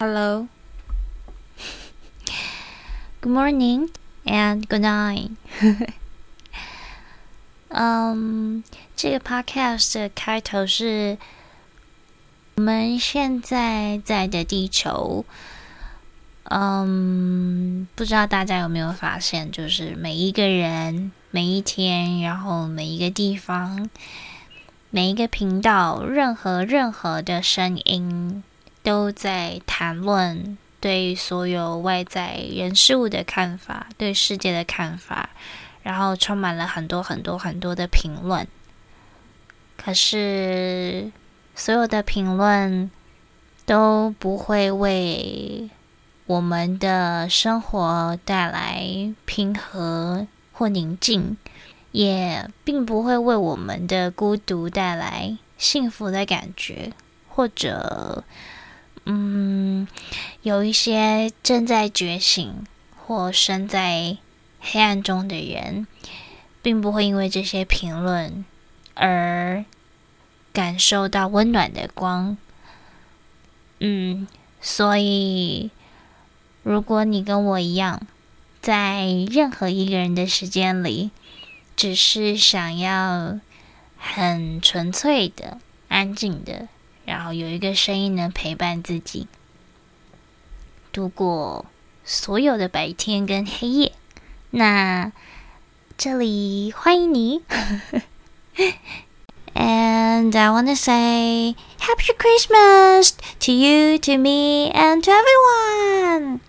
Hello，good morning and good night。嗯，这个 podcast 的开头是。我们现在在的地球。嗯不知道大家有没有发现，就是每一个人、每一天，然后每一个地方、每一个频道，任何任何的声音。都在谈论对所有外在人事物的看法，对世界的看法，然后充满了很多很多很多的评论。可是，所有的评论都不会为我们的生活带来平和或宁静，也并不会为我们的孤独带来幸福的感觉，或者。嗯，有一些正在觉醒或身在黑暗中的人，并不会因为这些评论而感受到温暖的光。嗯，所以如果你跟我一样，在任何一个人的时间里，只是想要很纯粹的、安静的。然后有一个声音能陪伴自己度过所有的白天跟黑夜，那这里欢迎你。And I want to say Happy Christmas to you, to me, and to everyone.